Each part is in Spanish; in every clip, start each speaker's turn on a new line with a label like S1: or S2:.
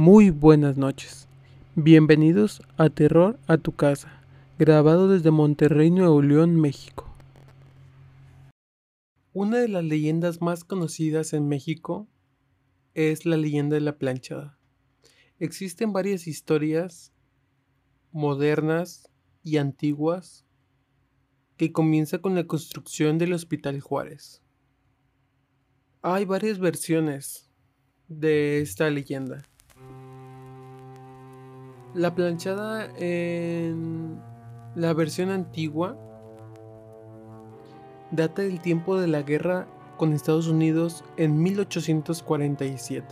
S1: Muy buenas noches. Bienvenidos a Terror a tu casa, grabado desde Monterrey, Nuevo León, México. Una de las leyendas más conocidas en México es la leyenda de la planchada. Existen varias historias modernas y antiguas que comienza con la construcción del Hospital Juárez. Hay varias versiones de esta leyenda. La planchada en la versión antigua data del tiempo de la guerra con Estados Unidos en 1847,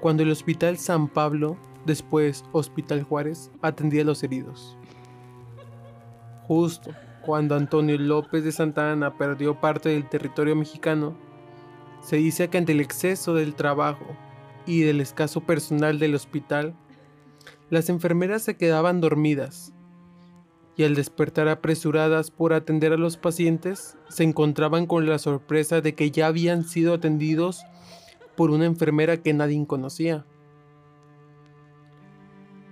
S1: cuando el Hospital San Pablo, después Hospital Juárez, atendía a los heridos. Justo cuando Antonio López de Santa Ana perdió parte del territorio mexicano, se dice que ante el exceso del trabajo y del escaso personal del hospital, las enfermeras se quedaban dormidas y al despertar apresuradas por atender a los pacientes, se encontraban con la sorpresa de que ya habían sido atendidos por una enfermera que nadie conocía.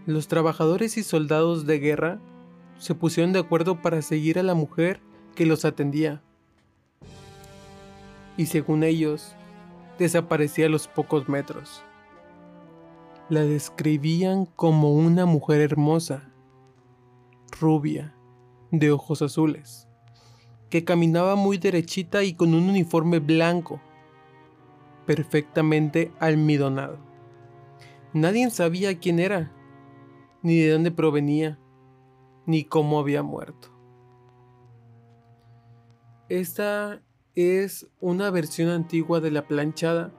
S1: Los trabajadores y soldados de guerra se pusieron de acuerdo para seguir a la mujer que los atendía. Y según ellos, desaparecía a los pocos metros. La describían como una mujer hermosa, rubia, de ojos azules, que caminaba muy derechita y con un uniforme blanco, perfectamente almidonado. Nadie sabía quién era, ni de dónde provenía ni cómo había muerto. Esta es una versión antigua de la planchada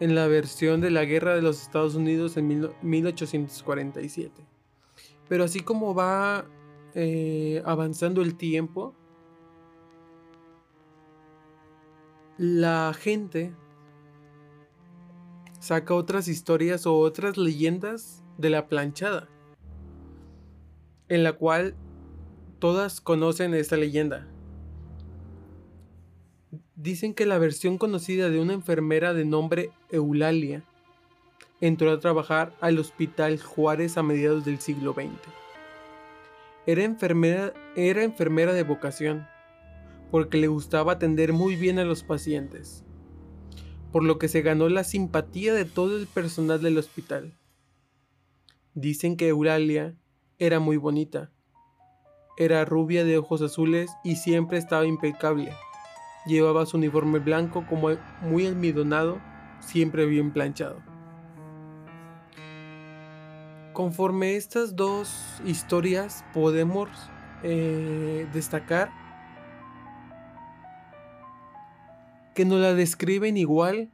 S1: en la versión de la Guerra de los Estados Unidos en 1847. Pero así como va eh, avanzando el tiempo, la gente saca otras historias o otras leyendas de la planchada en la cual todas conocen esta leyenda. Dicen que la versión conocida de una enfermera de nombre Eulalia entró a trabajar al Hospital Juárez a mediados del siglo XX. Era enfermera, era enfermera de vocación, porque le gustaba atender muy bien a los pacientes, por lo que se ganó la simpatía de todo el personal del hospital. Dicen que Eulalia era muy bonita. Era rubia de ojos azules y siempre estaba impecable. Llevaba su uniforme blanco como muy almidonado, siempre bien planchado. Conforme estas dos historias podemos eh, destacar que nos la describen igual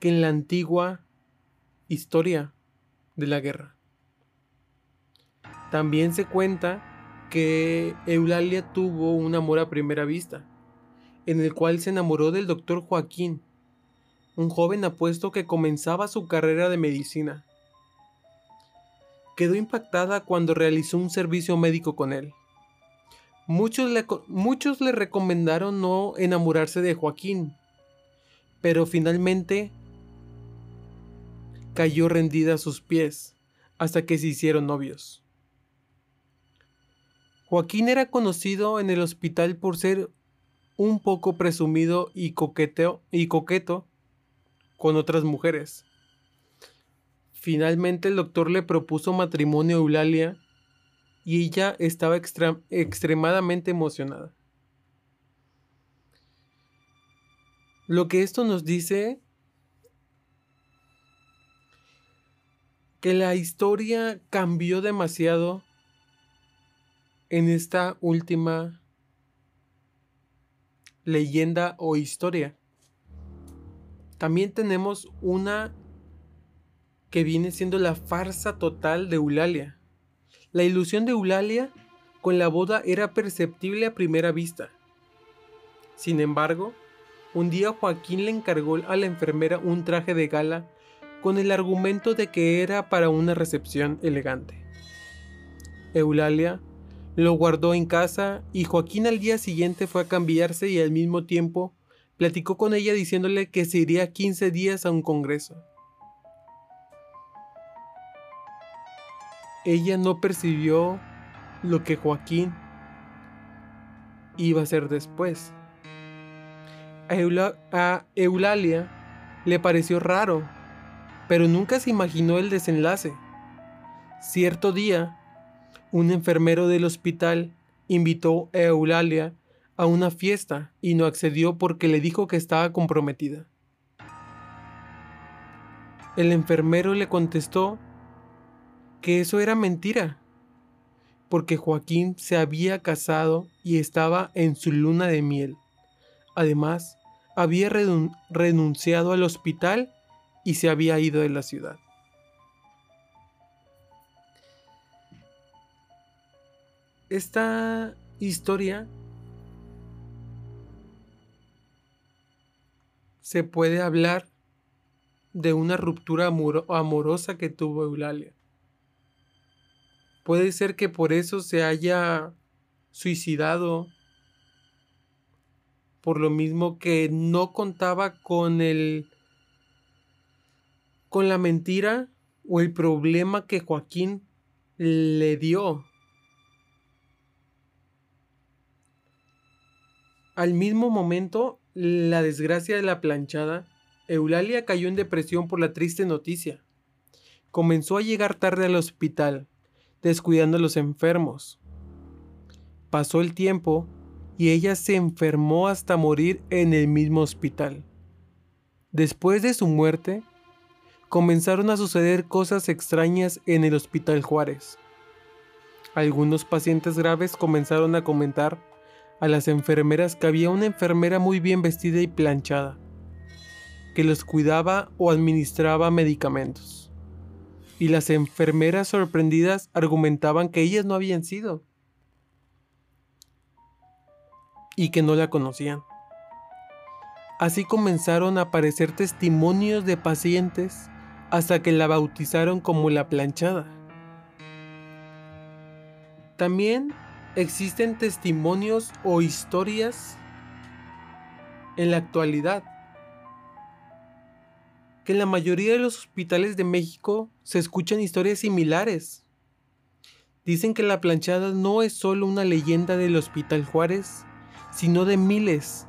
S1: que en la antigua historia de la guerra. También se cuenta que Eulalia tuvo un amor a primera vista, en el cual se enamoró del doctor Joaquín, un joven apuesto que comenzaba su carrera de medicina. Quedó impactada cuando realizó un servicio médico con él. Muchos le, muchos le recomendaron no enamorarse de Joaquín, pero finalmente cayó rendida a sus pies hasta que se hicieron novios. Joaquín era conocido en el hospital por ser un poco presumido y, y coqueto con otras mujeres. Finalmente el doctor le propuso matrimonio a Eulalia y ella estaba extremadamente emocionada. Lo que esto nos dice que la historia cambió demasiado en esta última leyenda o historia. También tenemos una que viene siendo la farsa total de Eulalia. La ilusión de Eulalia con la boda era perceptible a primera vista. Sin embargo, un día Joaquín le encargó a la enfermera un traje de gala con el argumento de que era para una recepción elegante. Eulalia lo guardó en casa y Joaquín al día siguiente fue a cambiarse y al mismo tiempo platicó con ella diciéndole que se iría 15 días a un congreso. Ella no percibió lo que Joaquín iba a hacer después. A, a Eulalia le pareció raro, pero nunca se imaginó el desenlace. Cierto día, un enfermero del hospital invitó a Eulalia a una fiesta y no accedió porque le dijo que estaba comprometida. El enfermero le contestó que eso era mentira, porque Joaquín se había casado y estaba en su luna de miel. Además, había renunciado al hospital y se había ido de la ciudad. Esta historia se puede hablar de una ruptura amorosa que tuvo Eulalia. Puede ser que por eso se haya suicidado, por lo mismo que no contaba con el con la mentira o el problema que Joaquín le dio. Al mismo momento, la desgracia de la planchada, Eulalia cayó en depresión por la triste noticia. Comenzó a llegar tarde al hospital descuidando a los enfermos. Pasó el tiempo y ella se enfermó hasta morir en el mismo hospital. Después de su muerte, comenzaron a suceder cosas extrañas en el Hospital Juárez. Algunos pacientes graves comenzaron a comentar a las enfermeras que había una enfermera muy bien vestida y planchada, que los cuidaba o administraba medicamentos y las enfermeras sorprendidas argumentaban que ellas no habían sido y que no la conocían. Así comenzaron a aparecer testimonios de pacientes hasta que la bautizaron como la planchada. También existen testimonios o historias en la actualidad que en la mayoría de los hospitales de México se escuchan historias similares. Dicen que la planchada no es solo una leyenda del Hospital Juárez, sino de miles,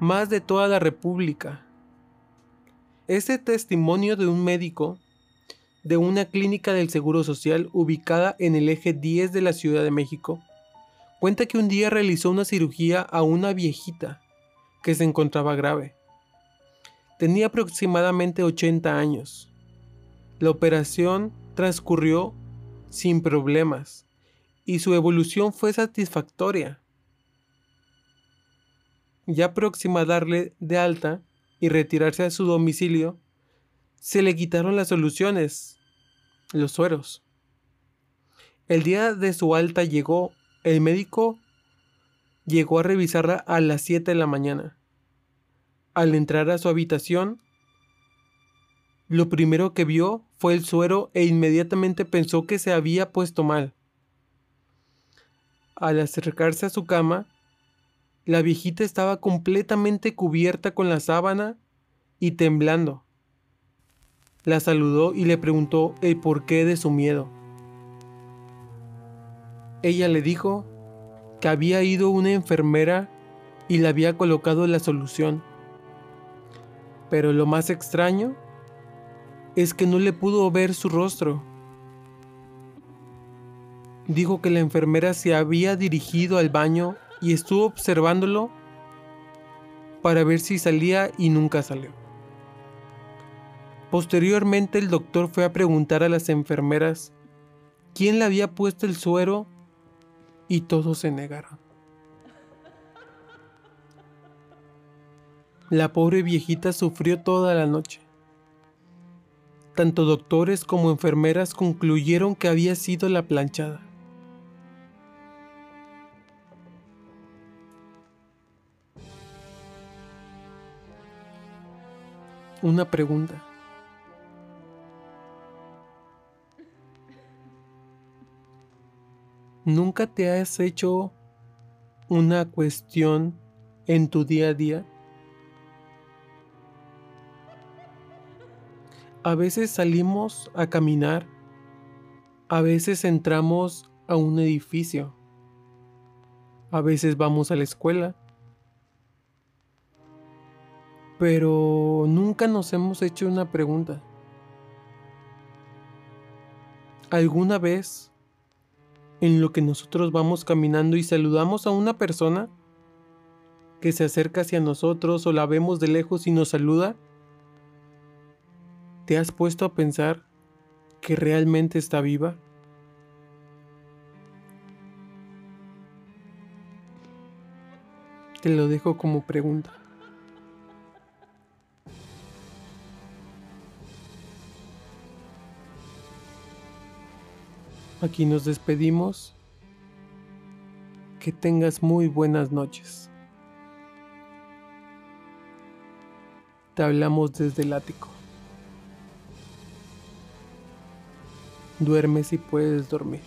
S1: más de toda la República. Este testimonio de un médico de una clínica del Seguro Social ubicada en el eje 10 de la Ciudad de México cuenta que un día realizó una cirugía a una viejita que se encontraba grave. Tenía aproximadamente 80 años. La operación transcurrió sin problemas y su evolución fue satisfactoria. Ya próxima a darle de alta y retirarse a su domicilio, se le quitaron las soluciones, los sueros. El día de su alta llegó, el médico llegó a revisarla a las 7 de la mañana. Al entrar a su habitación, lo primero que vio fue el suero e inmediatamente pensó que se había puesto mal. Al acercarse a su cama, la viejita estaba completamente cubierta con la sábana y temblando. La saludó y le preguntó el porqué de su miedo. Ella le dijo que había ido una enfermera y le había colocado la solución pero lo más extraño es que no le pudo ver su rostro. Dijo que la enfermera se había dirigido al baño y estuvo observándolo para ver si salía y nunca salió. Posteriormente el doctor fue a preguntar a las enfermeras quién le había puesto el suero y todos se negaron. La pobre viejita sufrió toda la noche. Tanto doctores como enfermeras concluyeron que había sido la planchada. Una pregunta. ¿Nunca te has hecho una cuestión en tu día a día? A veces salimos a caminar A veces entramos a un edificio. A veces vamos a la escuela. Pero nunca nos hemos hecho una pregunta. ¿Alguna vez en lo que nosotros vamos caminando y saludamos a una persona que se acerca hacia nosotros o la vemos de lejos y nos saluda? ¿Te has puesto a pensar que realmente está viva? Te lo dejo como pregunta. Aquí nos despedimos. Que tengas muy buenas noches. Te hablamos desde el ático. Duerme si puedes dormir.